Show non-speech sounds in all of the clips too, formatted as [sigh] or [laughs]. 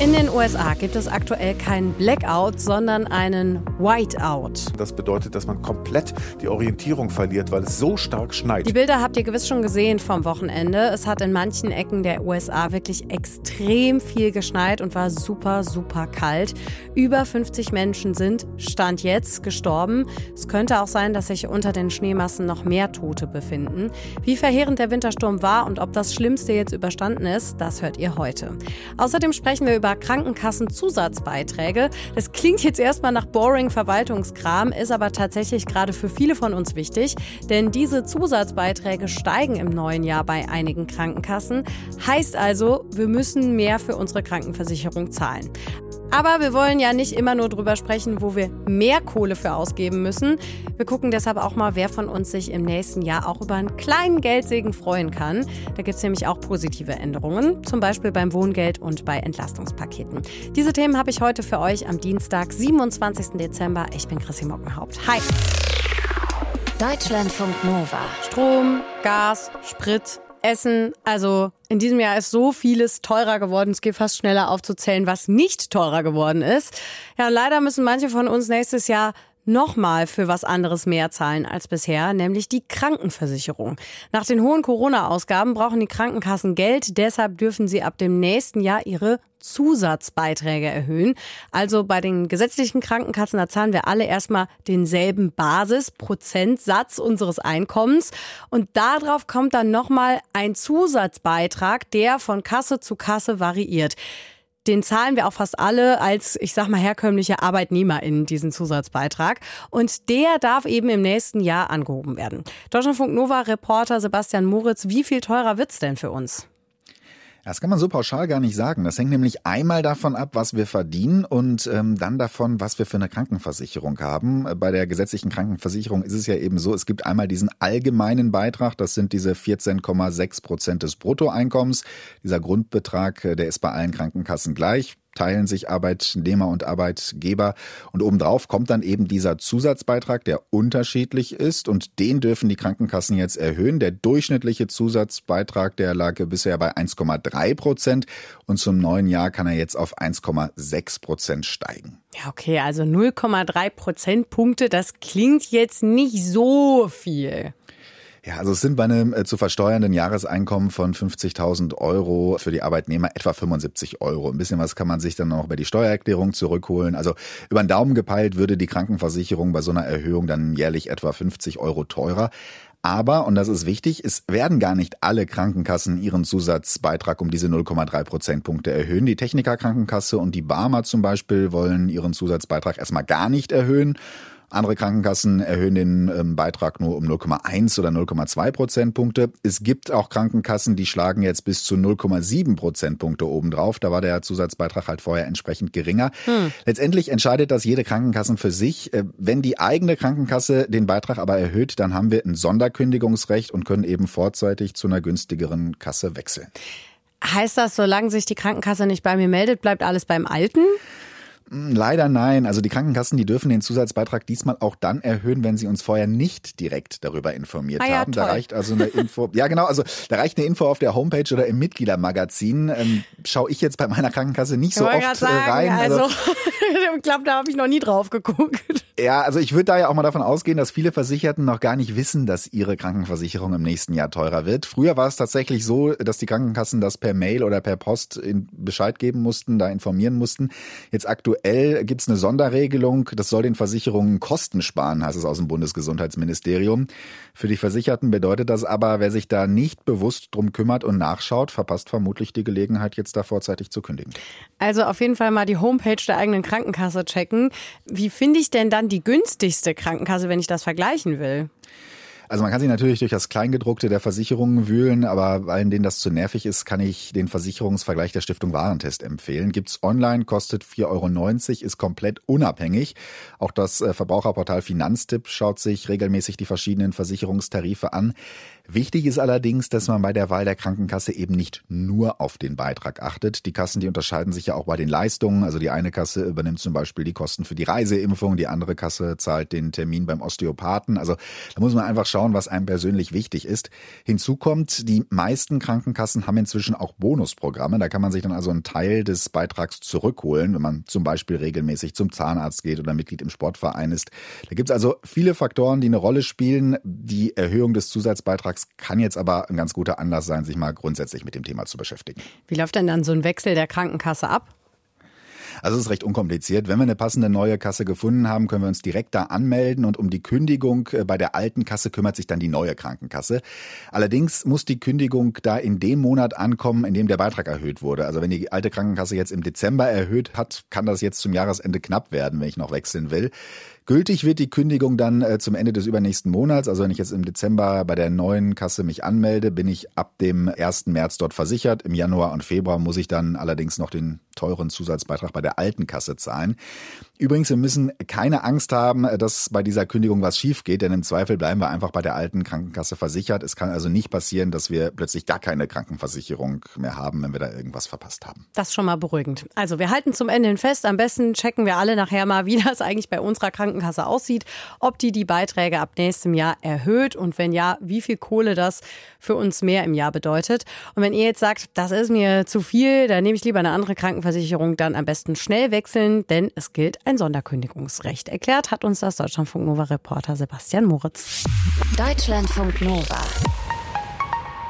In den USA gibt es aktuell keinen Blackout, sondern einen Whiteout. Das bedeutet, dass man komplett die Orientierung verliert, weil es so stark schneit. Die Bilder habt ihr gewiss schon gesehen vom Wochenende. Es hat in manchen Ecken der USA wirklich extrem viel geschneit und war super, super kalt. Über 50 Menschen sind, Stand jetzt, gestorben. Es könnte auch sein, dass sich unter den Schneemassen noch mehr Tote befinden. Wie verheerend der Wintersturm war und ob das Schlimmste jetzt überstanden ist, das hört ihr heute. Außerdem sprechen wir über über Krankenkassenzusatzbeiträge. Das klingt jetzt erstmal nach boring Verwaltungskram, ist aber tatsächlich gerade für viele von uns wichtig, denn diese Zusatzbeiträge steigen im neuen Jahr bei einigen Krankenkassen. Heißt also, wir müssen mehr für unsere Krankenversicherung zahlen. Aber wir wollen ja nicht immer nur drüber sprechen, wo wir mehr Kohle für ausgeben müssen. Wir gucken deshalb auch mal, wer von uns sich im nächsten Jahr auch über einen kleinen Geldsegen freuen kann. Da gibt es nämlich auch positive Änderungen, zum Beispiel beim Wohngeld und bei Entlastungspaketen. Diese Themen habe ich heute für euch am Dienstag, 27. Dezember. Ich bin Chrissy Mockenhaupt. Hi. Deutschlandfunk Nova. Strom, Gas, Sprit, Essen. Also in diesem Jahr ist so vieles teurer geworden. Es geht fast schneller aufzuzählen, was nicht teurer geworden ist. Ja, leider müssen manche von uns nächstes Jahr nochmal für was anderes mehr zahlen als bisher, nämlich die Krankenversicherung. Nach den hohen Corona-Ausgaben brauchen die Krankenkassen Geld, deshalb dürfen sie ab dem nächsten Jahr ihre Zusatzbeiträge erhöhen. Also bei den gesetzlichen Krankenkassen, da zahlen wir alle erstmal denselben Basisprozentsatz unseres Einkommens und darauf kommt dann nochmal ein Zusatzbeitrag, der von Kasse zu Kasse variiert den zahlen wir auch fast alle als, ich sag mal, herkömmliche ArbeitnehmerInnen diesen Zusatzbeitrag. Und der darf eben im nächsten Jahr angehoben werden. Deutschlandfunk Nova Reporter Sebastian Moritz, wie viel teurer wird's denn für uns? Das kann man so pauschal gar nicht sagen. Das hängt nämlich einmal davon ab, was wir verdienen und ähm, dann davon, was wir für eine Krankenversicherung haben. Bei der gesetzlichen Krankenversicherung ist es ja eben so, es gibt einmal diesen allgemeinen Beitrag, das sind diese 14,6 Prozent des Bruttoeinkommens. Dieser Grundbetrag, äh, der ist bei allen Krankenkassen gleich teilen sich Arbeitnehmer und Arbeitgeber. Und obendrauf kommt dann eben dieser Zusatzbeitrag, der unterschiedlich ist. Und den dürfen die Krankenkassen jetzt erhöhen. Der durchschnittliche Zusatzbeitrag, der lag bisher bei 1,3 Prozent. Und zum neuen Jahr kann er jetzt auf 1,6 Prozent steigen. Ja, okay, also 0,3 Prozentpunkte, das klingt jetzt nicht so viel. Ja, also es sind bei einem äh, zu versteuernden Jahreseinkommen von 50.000 Euro für die Arbeitnehmer etwa 75 Euro. Ein bisschen was kann man sich dann noch bei die Steuererklärung zurückholen. Also über den Daumen gepeilt würde die Krankenversicherung bei so einer Erhöhung dann jährlich etwa 50 Euro teurer. Aber, und das ist wichtig, es werden gar nicht alle Krankenkassen ihren Zusatzbeitrag um diese 0,3 Prozentpunkte erhöhen. Die Technikerkrankenkasse und die Barmer zum Beispiel wollen ihren Zusatzbeitrag erstmal gar nicht erhöhen. Andere Krankenkassen erhöhen den ähm, Beitrag nur um 0,1 oder 0,2 Prozentpunkte. Es gibt auch Krankenkassen, die schlagen jetzt bis zu 0,7 Prozentpunkte obendrauf. Da war der Zusatzbeitrag halt vorher entsprechend geringer. Hm. Letztendlich entscheidet das jede Krankenkasse für sich. Äh, wenn die eigene Krankenkasse den Beitrag aber erhöht, dann haben wir ein Sonderkündigungsrecht und können eben vorzeitig zu einer günstigeren Kasse wechseln. Heißt das, solange sich die Krankenkasse nicht bei mir meldet, bleibt alles beim Alten? Hm, leider nein. Also die Krankenkassen, die dürfen den Zusatzbeitrag diesmal auch dann erhöhen, wenn sie uns vorher nicht direkt darüber informiert ah ja, haben. Toll. Da reicht also eine Info. [laughs] ja, genau. Also da reicht eine Info auf der Homepage oder im Mitgliedermagazin. Ähm, Schaue ich jetzt bei meiner Krankenkasse nicht so oft sagen, rein. Also, also [laughs] ich glaube, da habe ich noch nie drauf geguckt. Ja, also ich würde da ja auch mal davon ausgehen, dass viele Versicherten noch gar nicht wissen, dass ihre Krankenversicherung im nächsten Jahr teurer wird. Früher war es tatsächlich so, dass die Krankenkassen das per Mail oder per Post Bescheid geben mussten, da informieren mussten. Jetzt aktuell gibt es eine Sonderregelung. Das soll den Versicherungen Kosten sparen, heißt es aus dem Bundesgesundheitsministerium. Für die Versicherten bedeutet das aber, wer sich da nicht bewusst drum kümmert und nachschaut, verpasst vermutlich die Gelegenheit, jetzt da vorzeitig zu kündigen. Also auf jeden Fall mal die Homepage der eigenen Krankenkasse checken. Wie finde ich denn dann die günstigste Krankenkasse, wenn ich das vergleichen will? Also man kann sich natürlich durch das Kleingedruckte der Versicherungen wühlen, aber allen, denen das zu nervig ist, kann ich den Versicherungsvergleich der Stiftung Warentest empfehlen. Gibt's online, kostet 4,90 Euro, ist komplett unabhängig. Auch das äh, Verbraucherportal Finanztipp schaut sich regelmäßig die verschiedenen Versicherungstarife an. Wichtig ist allerdings, dass man bei der Wahl der Krankenkasse eben nicht nur auf den Beitrag achtet. Die Kassen, die unterscheiden sich ja auch bei den Leistungen. Also die eine Kasse übernimmt zum Beispiel die Kosten für die Reiseimpfung, die andere Kasse zahlt den Termin beim Osteopathen. Also da muss man einfach schauen, was einem persönlich wichtig ist. Hinzu kommt, die meisten Krankenkassen haben inzwischen auch Bonusprogramme. Da kann man sich dann also einen Teil des Beitrags zurückholen, wenn man zum Beispiel regelmäßig zum Zahnarzt geht oder Mitglied im Sportverein ist. Da gibt es also viele Faktoren, die eine Rolle spielen. Die Erhöhung des Zusatzbeitrags kann jetzt aber ein ganz guter Anlass sein, sich mal grundsätzlich mit dem Thema zu beschäftigen. Wie läuft denn dann so ein Wechsel der Krankenkasse ab? Also es ist recht unkompliziert. Wenn wir eine passende neue Kasse gefunden haben, können wir uns direkt da anmelden und um die Kündigung äh, bei der alten Kasse kümmert sich dann die neue Krankenkasse. Allerdings muss die Kündigung da in dem Monat ankommen, in dem der Beitrag erhöht wurde. Also wenn die alte Krankenkasse jetzt im Dezember erhöht hat, kann das jetzt zum Jahresende knapp werden, wenn ich noch wechseln will. Gültig wird die Kündigung dann äh, zum Ende des übernächsten Monats. Also wenn ich jetzt im Dezember bei der neuen Kasse mich anmelde, bin ich ab dem 1. März dort versichert. Im Januar und Februar muss ich dann allerdings noch den teuren Zusatzbeitrag bei der alten Kasse zahlen. Übrigens, wir müssen keine Angst haben, dass bei dieser Kündigung was schief geht, denn im Zweifel bleiben wir einfach bei der alten Krankenkasse versichert. Es kann also nicht passieren, dass wir plötzlich gar keine Krankenversicherung mehr haben, wenn wir da irgendwas verpasst haben. Das ist schon mal beruhigend. Also wir halten zum Ende hin fest. Am besten checken wir alle nachher mal, wie das eigentlich bei unserer Krankenkasse aussieht, ob die die Beiträge ab nächstem Jahr erhöht und wenn ja, wie viel Kohle das für uns mehr im Jahr bedeutet. Und wenn ihr jetzt sagt, das ist mir zu viel, dann nehme ich lieber eine andere Krankenversicherung, dann am besten schnell wechseln, denn es gilt ein Sonderkündigungsrecht. Erklärt hat uns das Deutschlandfunk Nova Reporter Sebastian Moritz. Deutschlandfunk Nova.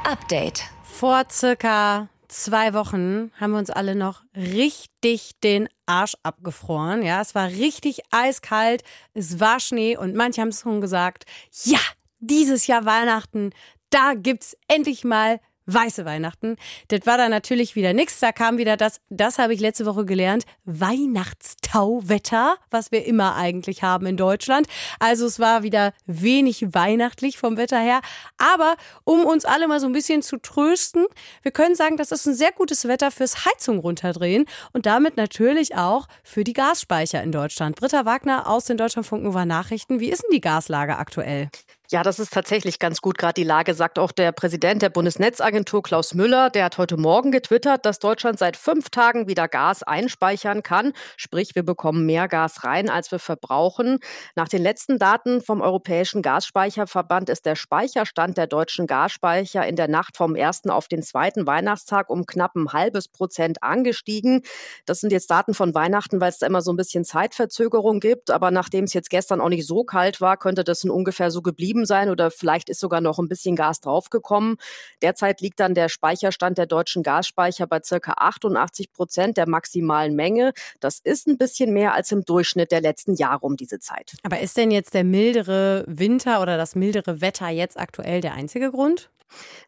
Update. Vor circa zwei Wochen haben wir uns alle noch richtig den Arsch abgefroren. Ja, es war richtig eiskalt, es war Schnee und manche haben es schon gesagt, ja, dieses Jahr Weihnachten, da gibt's endlich mal weiße Weihnachten. Das war da natürlich wieder nichts. Da kam wieder das, das habe ich letzte Woche gelernt, Weihnachtstauwetter, was wir immer eigentlich haben in Deutschland. Also es war wieder wenig weihnachtlich vom Wetter her. Aber um uns alle mal so ein bisschen zu trösten, wir können sagen, das ist ein sehr gutes Wetter fürs Heizung runterdrehen und damit natürlich auch für die Gasspeicher in Deutschland. Britta Wagner aus den Deutschlandfunk Nova Nachrichten. Wie ist denn die Gaslage aktuell? Ja, das ist tatsächlich ganz gut gerade die Lage, sagt auch der Präsident der Bundesnetzagentur Klaus Müller. Der hat heute Morgen getwittert, dass Deutschland seit fünf Tagen wieder Gas einspeichern kann. Sprich, wir bekommen mehr Gas rein, als wir verbrauchen. Nach den letzten Daten vom Europäischen Gasspeicherverband ist der Speicherstand der deutschen Gasspeicher in der Nacht vom ersten auf den zweiten Weihnachtstag um knapp ein halbes Prozent angestiegen. Das sind jetzt Daten von Weihnachten, weil es da immer so ein bisschen Zeitverzögerung gibt. Aber nachdem es jetzt gestern auch nicht so kalt war, könnte das in ungefähr so geblieben geblieben sein oder vielleicht ist sogar noch ein bisschen Gas draufgekommen. Derzeit liegt dann der Speicherstand der deutschen Gasspeicher bei circa 88 Prozent der maximalen Menge. Das ist ein bisschen mehr als im Durchschnitt der letzten Jahre um diese Zeit. Aber ist denn jetzt der mildere Winter oder das mildere Wetter jetzt aktuell der einzige Grund?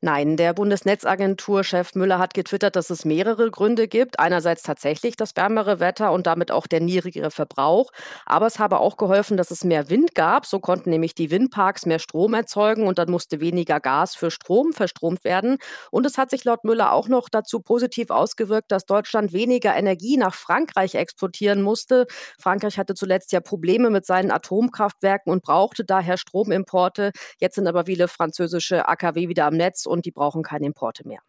Nein, der Bundesnetzagentur-Chef Müller hat getwittert, dass es mehrere Gründe gibt. Einerseits tatsächlich das wärmere Wetter und damit auch der niedrigere Verbrauch. Aber es habe auch geholfen, dass es mehr Wind gab. So konnten nämlich die Windparks mehr Strom erzeugen und dann musste weniger Gas für Strom verstromt werden. Und es hat sich laut Müller auch noch dazu positiv ausgewirkt, dass Deutschland weniger Energie nach Frankreich exportieren musste. Frankreich hatte zuletzt ja Probleme mit seinen Atomkraftwerken und brauchte daher Stromimporte. Jetzt sind aber viele französische AKW wieder am Netz und die brauchen keine Importe mehr.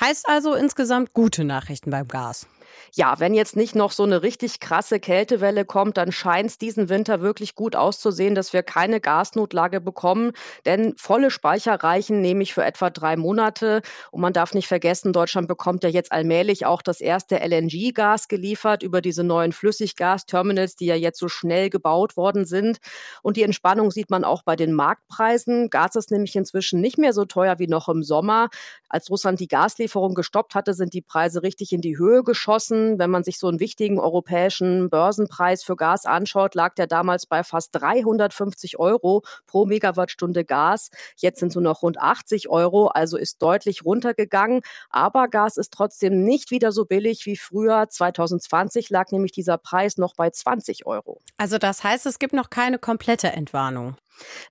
Heißt also insgesamt gute Nachrichten beim Gas. Ja, wenn jetzt nicht noch so eine richtig krasse Kältewelle kommt, dann scheint es diesen Winter wirklich gut auszusehen, dass wir keine Gasnotlage bekommen. Denn volle Speicher reichen nämlich für etwa drei Monate. Und man darf nicht vergessen, Deutschland bekommt ja jetzt allmählich auch das erste LNG-Gas geliefert über diese neuen Flüssiggasterminals, die ja jetzt so schnell gebaut worden sind. Und die Entspannung sieht man auch bei den Marktpreisen. Gas ist nämlich inzwischen nicht mehr so teuer wie noch im Sommer. Als Russland die Gaslieferung gestoppt hatte, sind die Preise richtig in die Höhe geschossen. Wenn man sich so einen wichtigen europäischen Börsenpreis für Gas anschaut, lag der damals bei fast 350 Euro pro Megawattstunde Gas. Jetzt sind es nur noch rund 80 Euro, also ist deutlich runtergegangen. Aber Gas ist trotzdem nicht wieder so billig wie früher. 2020 lag nämlich dieser Preis noch bei 20 Euro. Also das heißt, es gibt noch keine komplette Entwarnung.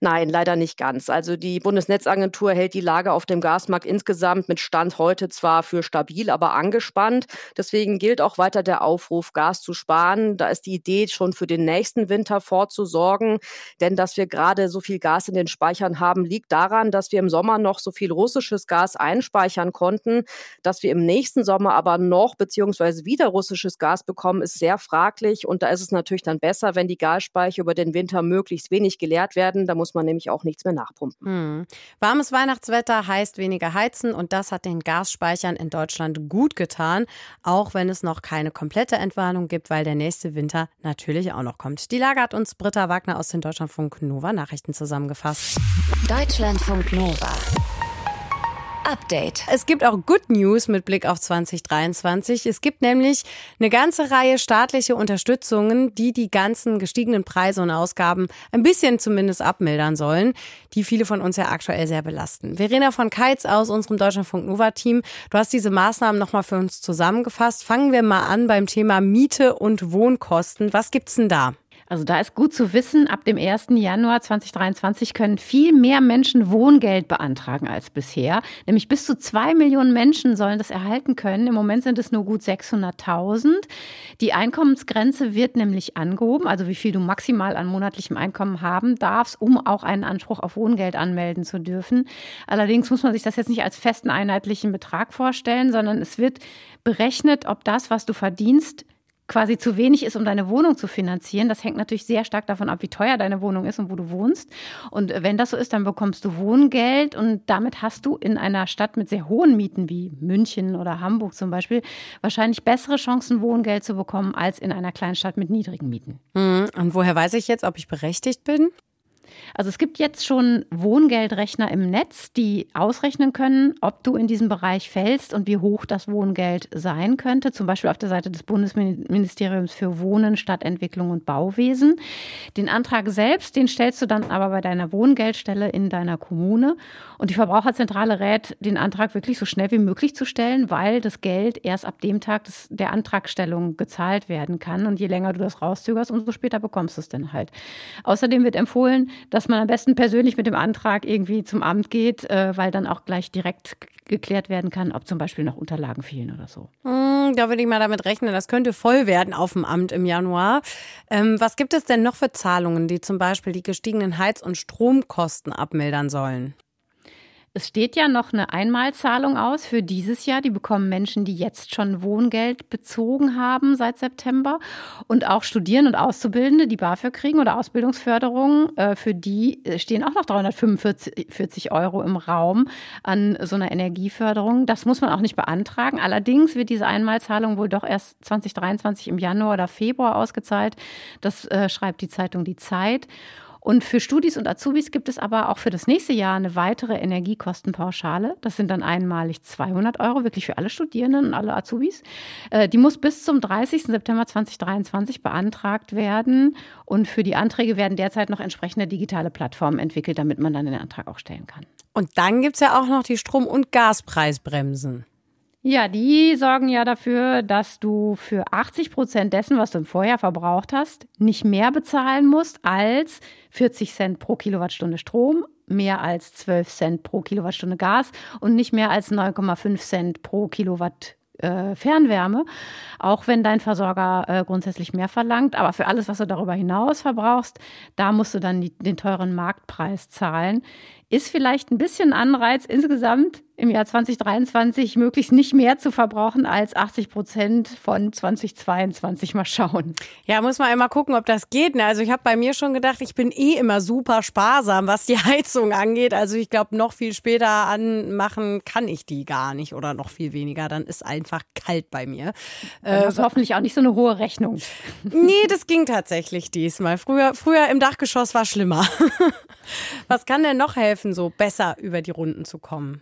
Nein, leider nicht ganz. Also die Bundesnetzagentur hält die Lage auf dem Gasmarkt insgesamt mit Stand heute zwar für stabil, aber angespannt. Deswegen gilt auch weiter der Aufruf, Gas zu sparen. Da ist die Idee, schon für den nächsten Winter vorzusorgen. Denn dass wir gerade so viel Gas in den Speichern haben, liegt daran, dass wir im Sommer noch so viel russisches Gas einspeichern konnten. Dass wir im nächsten Sommer aber noch beziehungsweise wieder russisches Gas bekommen, ist sehr fraglich. Und da ist es natürlich dann besser, wenn die Gasspeicher über den Winter möglichst wenig geleert werden werden. Da muss man nämlich auch nichts mehr nachpumpen. Hm. Warmes Weihnachtswetter heißt weniger heizen und das hat den Gasspeichern in Deutschland gut getan, auch wenn es noch keine komplette Entwarnung gibt, weil der nächste Winter natürlich auch noch kommt. Die Lage hat uns Britta Wagner aus den Deutschlandfunk Nova Nachrichten zusammengefasst. Deutschlandfunk Nova. Update. Es gibt auch Good News mit Blick auf 2023. Es gibt nämlich eine ganze Reihe staatliche Unterstützungen, die die ganzen gestiegenen Preise und Ausgaben ein bisschen zumindest abmildern sollen, die viele von uns ja aktuell sehr belasten. Verena von Keitz aus unserem Deutschlandfunk Nova Team, du hast diese Maßnahmen nochmal für uns zusammengefasst. Fangen wir mal an beim Thema Miete und Wohnkosten. Was gibt's denn da? Also da ist gut zu wissen, ab dem 1. Januar 2023 können viel mehr Menschen Wohngeld beantragen als bisher. Nämlich bis zu zwei Millionen Menschen sollen das erhalten können. Im Moment sind es nur gut 600.000. Die Einkommensgrenze wird nämlich angehoben, also wie viel du maximal an monatlichem Einkommen haben darfst, um auch einen Anspruch auf Wohngeld anmelden zu dürfen. Allerdings muss man sich das jetzt nicht als festen einheitlichen Betrag vorstellen, sondern es wird berechnet, ob das, was du verdienst, quasi zu wenig ist, um deine Wohnung zu finanzieren. Das hängt natürlich sehr stark davon ab, wie teuer deine Wohnung ist und wo du wohnst. Und wenn das so ist, dann bekommst du Wohngeld und damit hast du in einer Stadt mit sehr hohen Mieten wie München oder Hamburg zum Beispiel wahrscheinlich bessere Chancen, Wohngeld zu bekommen, als in einer Kleinstadt mit niedrigen Mieten. Hm, und woher weiß ich jetzt, ob ich berechtigt bin? Also es gibt jetzt schon Wohngeldrechner im Netz, die ausrechnen können, ob du in diesem Bereich fällst und wie hoch das Wohngeld sein könnte. Zum Beispiel auf der Seite des Bundesministeriums für Wohnen, Stadtentwicklung und Bauwesen. Den Antrag selbst, den stellst du dann aber bei deiner Wohngeldstelle in deiner Kommune. Und die Verbraucherzentrale rät, den Antrag wirklich so schnell wie möglich zu stellen, weil das Geld erst ab dem Tag des, der Antragstellung gezahlt werden kann. Und je länger du das rauszögerst, umso später bekommst du es dann halt. Außerdem wird empfohlen, dass man am besten persönlich mit dem Antrag irgendwie zum Amt geht, äh, weil dann auch gleich direkt geklärt werden kann, ob zum Beispiel noch Unterlagen fehlen oder so. Mm, da würde ich mal damit rechnen, das könnte voll werden auf dem Amt im Januar. Ähm, was gibt es denn noch für Zahlungen, die zum Beispiel die gestiegenen Heiz- und Stromkosten abmildern sollen? Es steht ja noch eine Einmalzahlung aus für dieses Jahr. Die bekommen Menschen, die jetzt schon Wohngeld bezogen haben seit September. Und auch Studierende und Auszubildende, die BAföG kriegen oder Ausbildungsförderung, äh, für die äh, stehen auch noch 345 Euro im Raum an so einer Energieförderung. Das muss man auch nicht beantragen. Allerdings wird diese Einmalzahlung wohl doch erst 2023 im Januar oder Februar ausgezahlt. Das äh, schreibt die Zeitung Die Zeit. Und für Studis und Azubis gibt es aber auch für das nächste Jahr eine weitere Energiekostenpauschale. Das sind dann einmalig 200 Euro, wirklich für alle Studierenden und alle Azubis. Äh, die muss bis zum 30. September 2023 beantragt werden. Und für die Anträge werden derzeit noch entsprechende digitale Plattformen entwickelt, damit man dann den Antrag auch stellen kann. Und dann gibt es ja auch noch die Strom- und Gaspreisbremsen. Ja, die sorgen ja dafür, dass du für 80 Prozent dessen, was du im Vorjahr verbraucht hast, nicht mehr bezahlen musst als 40 Cent pro Kilowattstunde Strom, mehr als 12 Cent pro Kilowattstunde Gas und nicht mehr als 9,5 Cent pro Kilowatt äh, Fernwärme, auch wenn dein Versorger äh, grundsätzlich mehr verlangt. Aber für alles, was du darüber hinaus verbrauchst, da musst du dann die, den teuren Marktpreis zahlen. Ist vielleicht ein bisschen Anreiz insgesamt im Jahr 2023 möglichst nicht mehr zu verbrauchen als 80 Prozent von 2022. Mal schauen. Ja, muss man einmal gucken, ob das geht. Ne? Also ich habe bei mir schon gedacht, ich bin eh immer super sparsam, was die [laughs] Heizung angeht. Also ich glaube, noch viel später anmachen kann ich die gar nicht oder noch viel weniger. Dann ist einfach kalt bei mir. Du hoffentlich auch nicht so eine hohe Rechnung. [laughs] Nee, das ging tatsächlich diesmal. Früher, früher im Dachgeschoss war schlimmer. [laughs] Was kann denn noch helfen, so besser über die Runden zu kommen?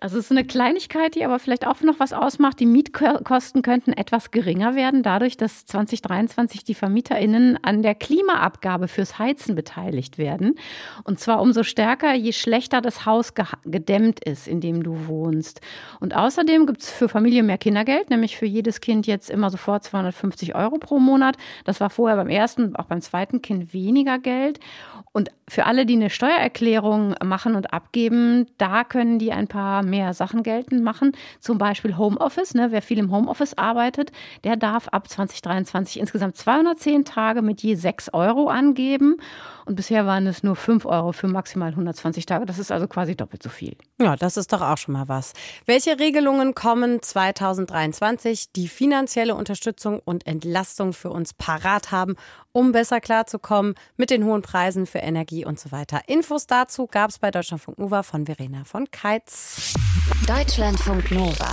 Also es ist eine Kleinigkeit, die aber vielleicht auch noch was ausmacht. Die Mietkosten könnten etwas geringer werden, dadurch, dass 2023 die VermieterInnen an der Klimaabgabe fürs Heizen beteiligt werden. Und zwar umso stärker, je schlechter das Haus gedämmt ist, in dem du wohnst. Und außerdem gibt es für Familie mehr Kindergeld, nämlich für jedes Kind jetzt immer sofort 250 Euro pro Monat. Das war vorher beim ersten, auch beim zweiten Kind weniger Geld. Und für alle, die eine Steuererklärung machen und abgeben, da können die ein paar mehr Sachen geltend machen. Zum Beispiel Homeoffice. Ne? Wer viel im Homeoffice arbeitet, der darf ab 2023 insgesamt 210 Tage mit je 6 Euro angeben. Und bisher waren es nur 5 Euro für maximal 120 Tage. Das ist also quasi doppelt so viel. Ja, das ist doch auch schon mal was. Welche Regelungen kommen 2023, die finanzielle Unterstützung und Entlastung für uns parat haben, um besser klarzukommen mit den hohen Preisen für Energie und so weiter? Infos dazu gab es bei Deutschlandfunk Nova von Verena von Keitz. Deutschlandfunk Nova.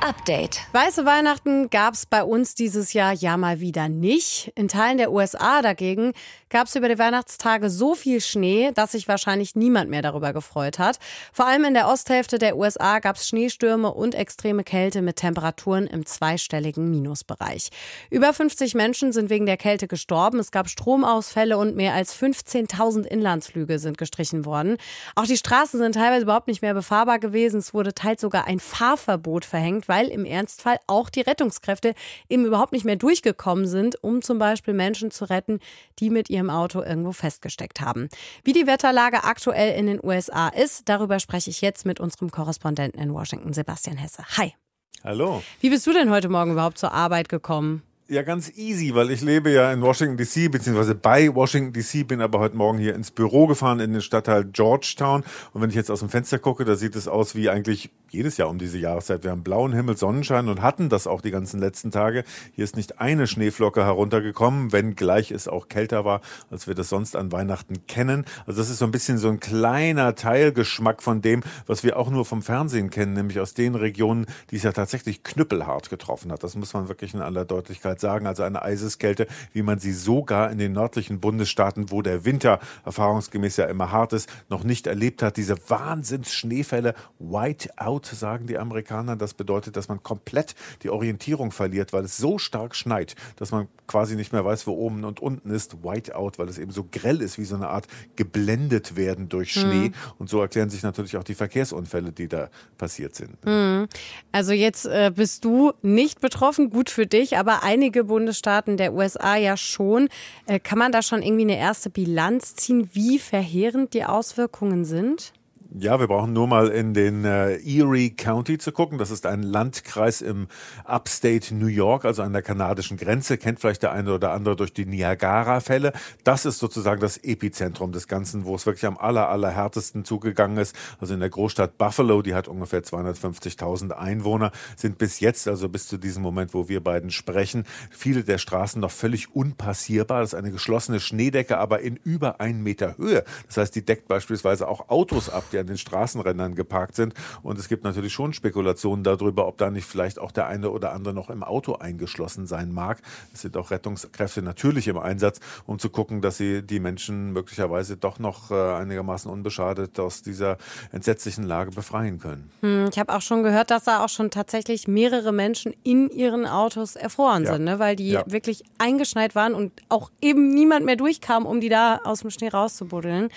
Update. Weiße Weihnachten gab es bei uns dieses Jahr ja mal wieder nicht. In Teilen der USA dagegen gab es über die Weihnachtstage so viel Schnee, dass sich wahrscheinlich niemand mehr darüber gefreut hat. Vor allem in der Osthälfte der USA gab es Schneestürme und extreme Kälte mit Temperaturen im zweistelligen Minusbereich. Über 50 Menschen sind wegen der Kälte gestorben. Es gab Stromausfälle und mehr als 15.000 Inlandsflüge sind gestrichen worden. Auch die Straßen sind teilweise überhaupt nicht mehr befahrbar gewesen. Es wurde teils sogar ein Fahrverbot verhängt, weil im Ernstfall auch die Rettungskräfte eben überhaupt nicht mehr durchgekommen sind, um zum Beispiel Menschen zu retten, die mit ihrem Auto irgendwo festgesteckt haben. Wie die Wetterlage aktuell in den USA ist, darüber spreche ich jetzt mit unserem Korrespondenten in Washington, Sebastian Hesse. Hi. Hallo. Wie bist du denn heute Morgen überhaupt zur Arbeit gekommen? Ja, ganz easy, weil ich lebe ja in Washington DC, beziehungsweise bei Washington DC, bin aber heute Morgen hier ins Büro gefahren in den Stadtteil Georgetown. Und wenn ich jetzt aus dem Fenster gucke, da sieht es aus wie eigentlich jedes Jahr um diese Jahreszeit. Wir haben blauen Himmel, Sonnenschein und hatten das auch die ganzen letzten Tage. Hier ist nicht eine Schneeflocke heruntergekommen, wenngleich es auch kälter war, als wir das sonst an Weihnachten kennen. Also das ist so ein bisschen so ein kleiner Teilgeschmack von dem, was wir auch nur vom Fernsehen kennen, nämlich aus den Regionen, die es ja tatsächlich knüppelhart getroffen hat. Das muss man wirklich in aller Deutlichkeit Zeit sagen, also eine Eiseskälte, wie man sie sogar in den nördlichen Bundesstaaten, wo der Winter erfahrungsgemäß ja immer hart ist, noch nicht erlebt hat. Diese Wahnsinns-Schneefälle, Whiteout, sagen die Amerikaner. Das bedeutet, dass man komplett die Orientierung verliert, weil es so stark schneit, dass man quasi nicht mehr weiß, wo oben und unten ist. Whiteout, weil es eben so grell ist, wie so eine Art geblendet werden durch Schnee. Mhm. Und so erklären sich natürlich auch die Verkehrsunfälle, die da passiert sind. Mhm. Also jetzt äh, bist du nicht betroffen, gut für dich, aber einige einige Bundesstaaten der USA ja schon. Äh, kann man da schon irgendwie eine erste Bilanz ziehen, wie verheerend die Auswirkungen sind? Ja, wir brauchen nur mal in den äh, Erie County zu gucken. Das ist ein Landkreis im Upstate New York, also an der kanadischen Grenze. Kennt vielleicht der eine oder andere durch die Niagara-Fälle. Das ist sozusagen das Epizentrum des Ganzen, wo es wirklich am aller, aller härtesten zugegangen ist. Also in der Großstadt Buffalo, die hat ungefähr 250.000 Einwohner, sind bis jetzt, also bis zu diesem Moment, wo wir beiden sprechen, viele der Straßen noch völlig unpassierbar. Das ist eine geschlossene Schneedecke, aber in über einen Meter Höhe. Das heißt, die deckt beispielsweise auch Autos ab, die an den Straßenrändern geparkt sind. Und es gibt natürlich schon Spekulationen darüber, ob da nicht vielleicht auch der eine oder andere noch im Auto eingeschlossen sein mag. Es sind auch Rettungskräfte natürlich im Einsatz, um zu gucken, dass sie die Menschen möglicherweise doch noch äh, einigermaßen unbeschadet aus dieser entsetzlichen Lage befreien können. Hm, ich habe auch schon gehört, dass da auch schon tatsächlich mehrere Menschen in ihren Autos erfroren ja. sind, ne? weil die ja. wirklich eingeschneit waren und auch eben niemand mehr durchkam, um die da aus dem Schnee rauszubuddeln.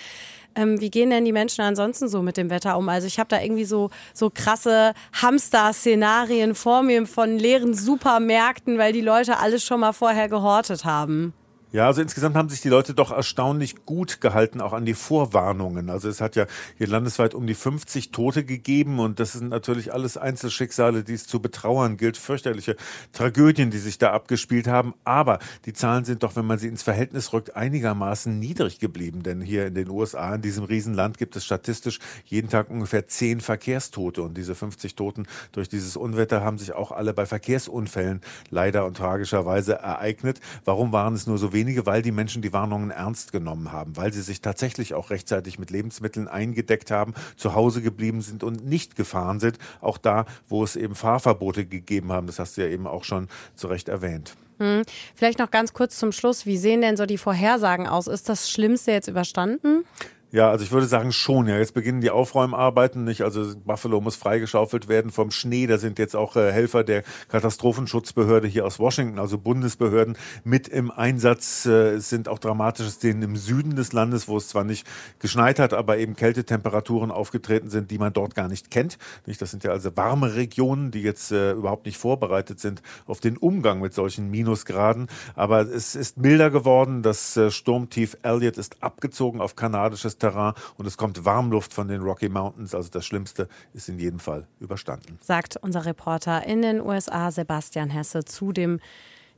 Ähm, wie gehen denn die Menschen ansonsten so mit dem Wetter um? Also ich habe da irgendwie so, so krasse Hamster-Szenarien vor mir von leeren Supermärkten, weil die Leute alles schon mal vorher gehortet haben. Ja, also insgesamt haben sich die Leute doch erstaunlich gut gehalten, auch an die Vorwarnungen. Also es hat ja hier landesweit um die 50 Tote gegeben und das sind natürlich alles Einzelschicksale, die es zu betrauern gilt, fürchterliche Tragödien, die sich da abgespielt haben. Aber die Zahlen sind doch, wenn man sie ins Verhältnis rückt, einigermaßen niedrig geblieben. Denn hier in den USA, in diesem Riesenland, gibt es statistisch jeden Tag ungefähr 10 Verkehrstote. Und diese 50 Toten durch dieses Unwetter haben sich auch alle bei Verkehrsunfällen leider und tragischerweise ereignet. Warum waren es nur so wenige? Wenige, weil die Menschen die Warnungen ernst genommen haben, weil sie sich tatsächlich auch rechtzeitig mit Lebensmitteln eingedeckt haben, zu Hause geblieben sind und nicht gefahren sind. Auch da, wo es eben Fahrverbote gegeben haben. Das hast du ja eben auch schon zu Recht erwähnt. Hm. Vielleicht noch ganz kurz zum Schluss. Wie sehen denn so die Vorhersagen aus? Ist das Schlimmste jetzt überstanden? Ja, also ich würde sagen schon. Ja, jetzt beginnen die Aufräumarbeiten nicht. Also Buffalo muss freigeschaufelt werden vom Schnee. Da sind jetzt auch äh, Helfer der Katastrophenschutzbehörde hier aus Washington, also Bundesbehörden, mit im Einsatz. Äh, es sind auch dramatische Szenen im Süden des Landes, wo es zwar nicht geschneit hat, aber eben Kältetemperaturen aufgetreten sind, die man dort gar nicht kennt. Nicht? Das sind ja also warme Regionen, die jetzt äh, überhaupt nicht vorbereitet sind auf den Umgang mit solchen Minusgraden. Aber es ist milder geworden. Das äh, Sturmtief Elliott ist abgezogen auf kanadisches Terrain und es kommt Warmluft von den Rocky Mountains. Also das Schlimmste ist in jedem Fall überstanden. Sagt unser Reporter in den USA Sebastian Hesse zu dem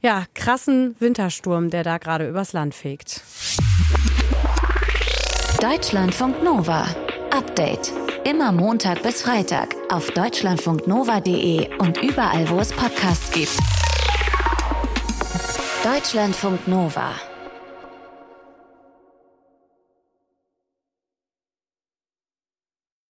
ja, krassen Wintersturm, der da gerade übers Land fegt. Deutschlandfunk Nova. Update. Immer Montag bis Freitag auf deutschlandfunknova.de und überall, wo es Podcasts gibt. Deutschlandfunk Nova.